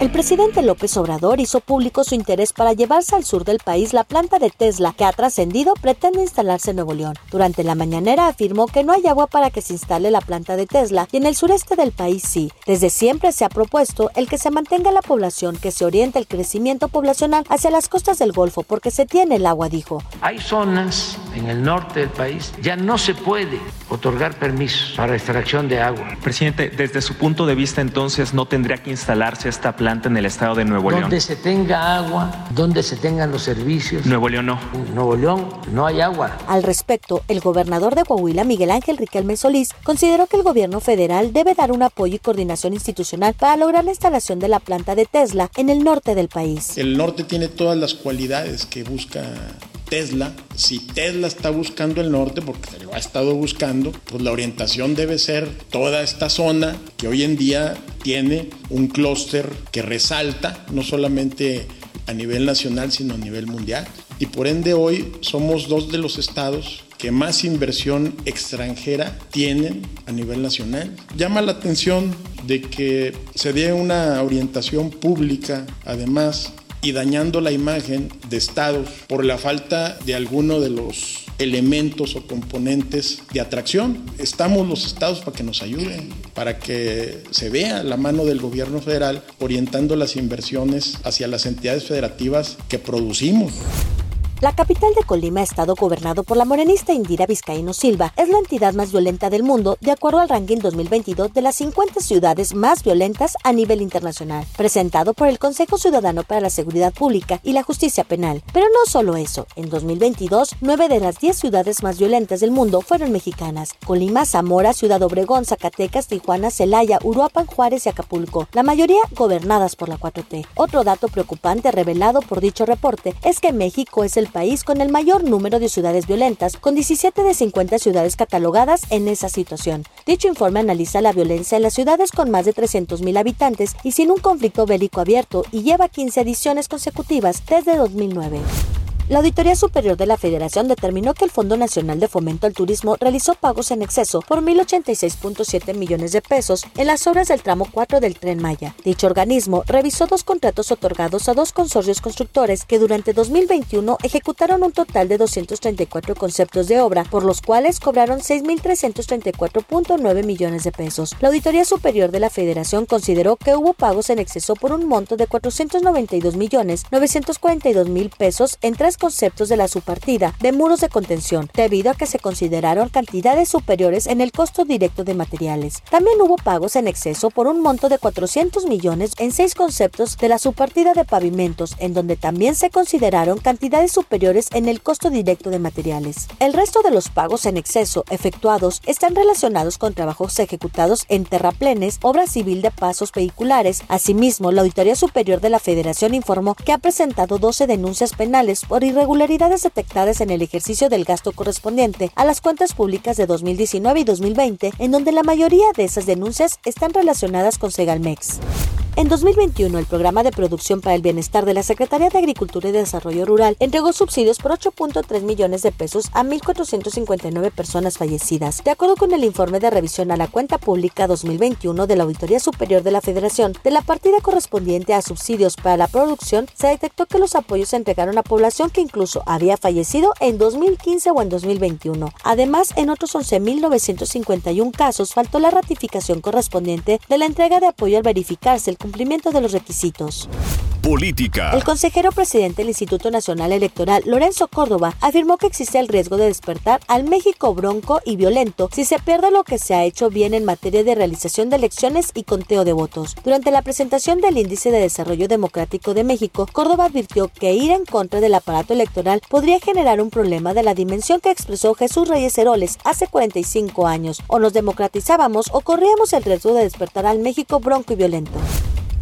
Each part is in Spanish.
El presidente López Obrador hizo público su interés para llevarse al sur del país la planta de Tesla que ha trascendido pretende instalarse en Nuevo León. Durante la mañanera afirmó que no hay agua para que se instale la planta de Tesla y en el sureste del país sí. Desde siempre se ha propuesto el que se mantenga la población, que se oriente el crecimiento poblacional hacia las costas del Golfo porque se tiene el agua, dijo. Hay zonas en el norte del país ya no se puede otorgar permisos para extracción de agua. Presidente, desde su punto de vista entonces no tendría que instalarse esta planta en el estado de Nuevo León. Donde se tenga agua, donde se tengan los servicios. Nuevo León no. En Nuevo León no hay agua. Al respecto, el gobernador de Coahuila, Miguel Ángel Riquelme Solís, consideró que el gobierno federal debe dar un apoyo y coordinación institucional para lograr la instalación de la planta de Tesla en el norte del país. El norte tiene todas las cualidades que busca Tesla, si Tesla está buscando el norte, porque lo ha estado buscando, pues la orientación debe ser toda esta zona que hoy en día tiene un clúster que resalta, no solamente a nivel nacional, sino a nivel mundial. Y por ende hoy somos dos de los estados que más inversión extranjera tienen a nivel nacional. Llama la atención de que se dé una orientación pública, además, y dañando la imagen de estados por la falta de alguno de los elementos o componentes de atracción. Estamos los estados para que nos ayuden, para que se vea la mano del gobierno federal orientando las inversiones hacia las entidades federativas que producimos. La capital de Colima, estado gobernado por la morenista Indira Vizcaíno Silva, es la entidad más violenta del mundo de acuerdo al ranking 2022 de las 50 ciudades más violentas a nivel internacional, presentado por el Consejo Ciudadano para la Seguridad Pública y la Justicia Penal. Pero no solo eso, en 2022, 9 de las 10 ciudades más violentas del mundo fueron mexicanas. Colima, Zamora, Ciudad Obregón, Zacatecas, Tijuana, Celaya, Uruapan, Juárez y Acapulco, la mayoría gobernadas por la 4T. Otro dato preocupante revelado por dicho reporte es que México es el país con el mayor número de ciudades violentas, con 17 de 50 ciudades catalogadas en esa situación. Dicho informe analiza la violencia en las ciudades con más de 300.000 habitantes y sin un conflicto bélico abierto y lleva 15 ediciones consecutivas desde 2009. La Auditoría Superior de la Federación determinó que el Fondo Nacional de Fomento al Turismo realizó pagos en exceso por 1.086.7 millones de pesos en las obras del tramo 4 del Tren Maya. Dicho organismo revisó dos contratos otorgados a dos consorcios constructores que durante 2021 ejecutaron un total de 234 conceptos de obra, por los cuales cobraron 6.334.9 millones de pesos. La Auditoría Superior de la Federación consideró que hubo pagos en exceso por un monto de 492 millones 942 mil pesos en tres conceptos de la subpartida de muros de contención, debido a que se consideraron cantidades superiores en el costo directo de materiales. También hubo pagos en exceso por un monto de 400 millones en seis conceptos de la subpartida de pavimentos, en donde también se consideraron cantidades superiores en el costo directo de materiales. El resto de los pagos en exceso efectuados están relacionados con trabajos ejecutados en terraplenes, obra civil de pasos vehiculares. Asimismo, la Auditoría Superior de la Federación informó que ha presentado 12 denuncias penales por irregularidades detectadas en el ejercicio del gasto correspondiente a las cuentas públicas de 2019 y 2020, en donde la mayoría de esas denuncias están relacionadas con Segalmex. En 2021, el Programa de Producción para el Bienestar de la Secretaría de Agricultura y Desarrollo Rural entregó subsidios por 8.3 millones de pesos a 1.459 personas fallecidas. De acuerdo con el informe de revisión a la cuenta pública 2021 de la Auditoría Superior de la Federación, de la partida correspondiente a subsidios para la producción, se detectó que los apoyos se entregaron a población que incluso había fallecido en 2015 o en 2021. Además, en otros 11.951 casos faltó la ratificación correspondiente de la entrega de apoyo al verificarse el cumplimiento de los requisitos. Política. El consejero presidente del Instituto Nacional Electoral, Lorenzo Córdoba, afirmó que existe el riesgo de despertar al México bronco y violento si se pierde lo que se ha hecho bien en materia de realización de elecciones y conteo de votos. Durante la presentación del Índice de Desarrollo Democrático de México, Córdoba advirtió que ir en contra del aparato electoral podría generar un problema de la dimensión que expresó Jesús Reyes Heroles hace 45 años. O nos democratizábamos o corríamos el riesgo de despertar al México bronco y violento.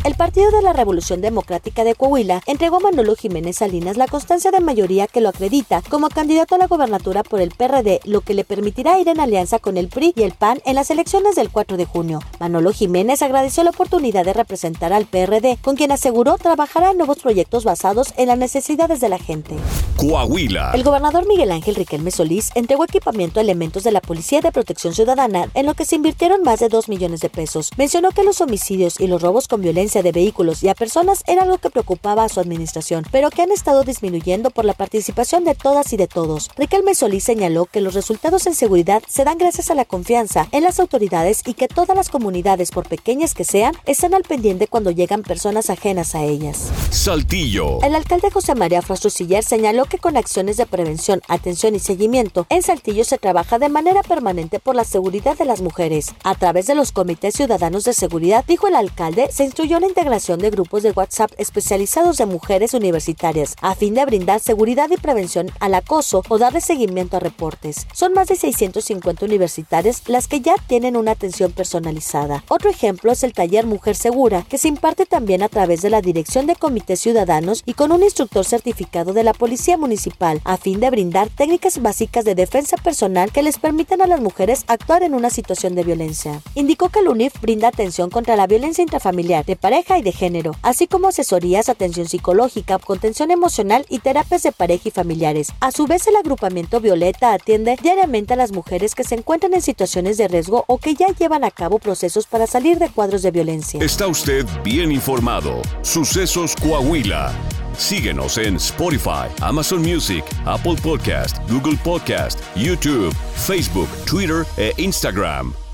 El Partido de la Revolución Democrática de Coahuila entregó a Manolo Jiménez Salinas la constancia de mayoría que lo acredita como candidato a la gobernatura por el PRD, lo que le permitirá ir en alianza con el PRI y el PAN en las elecciones del 4 de junio. Manolo Jiménez agradeció la oportunidad de representar al PRD, con quien aseguró trabajará en nuevos proyectos basados en las necesidades de la gente. Coahuila. El gobernador Miguel Ángel Riquelme Solís entregó equipamiento a elementos de la Policía de Protección Ciudadana en lo que se invirtieron más de 2 millones de pesos. Mencionó que los homicidios y los robos con violencia de vehículos y a personas era algo que preocupaba a su administración, pero que han estado disminuyendo por la participación de todas y de todos. Riquelme Solís señaló que los resultados en seguridad se dan gracias a la confianza en las autoridades y que todas las comunidades, por pequeñas que sean, están al pendiente cuando llegan personas ajenas a ellas. Saltillo. El alcalde José María Frastro Siller señaló que con acciones de prevención, atención y seguimiento, en Saltillo se trabaja de manera permanente por la seguridad de las mujeres. A través de los comités ciudadanos de seguridad, dijo el alcalde, se instruyó la integración de grupos de WhatsApp especializados de mujeres universitarias, a fin de brindar seguridad y prevención al acoso o darle seguimiento a reportes. Son más de 650 universitarias las que ya tienen una atención personalizada. Otro ejemplo es el taller Mujer Segura, que se imparte también a través de la Dirección de Comités Ciudadanos y con un instructor certificado de la Policía Municipal, a fin de brindar técnicas básicas de defensa personal que les permitan a las mujeres actuar en una situación de violencia. Indicó que el UNIF brinda atención contra la violencia intrafamiliar, de pareja y de género, así como asesorías, atención psicológica, contención emocional y terapias de pareja y familiares. A su vez, el agrupamiento Violeta atiende diariamente a las mujeres que se encuentran en situaciones de riesgo o que ya llevan a cabo procesos para salir de cuadros de violencia. Está usted bien informado. Sucesos Coahuila. Síguenos en Spotify, Amazon Music, Apple Podcast, Google Podcast, YouTube, Facebook, Twitter e Instagram.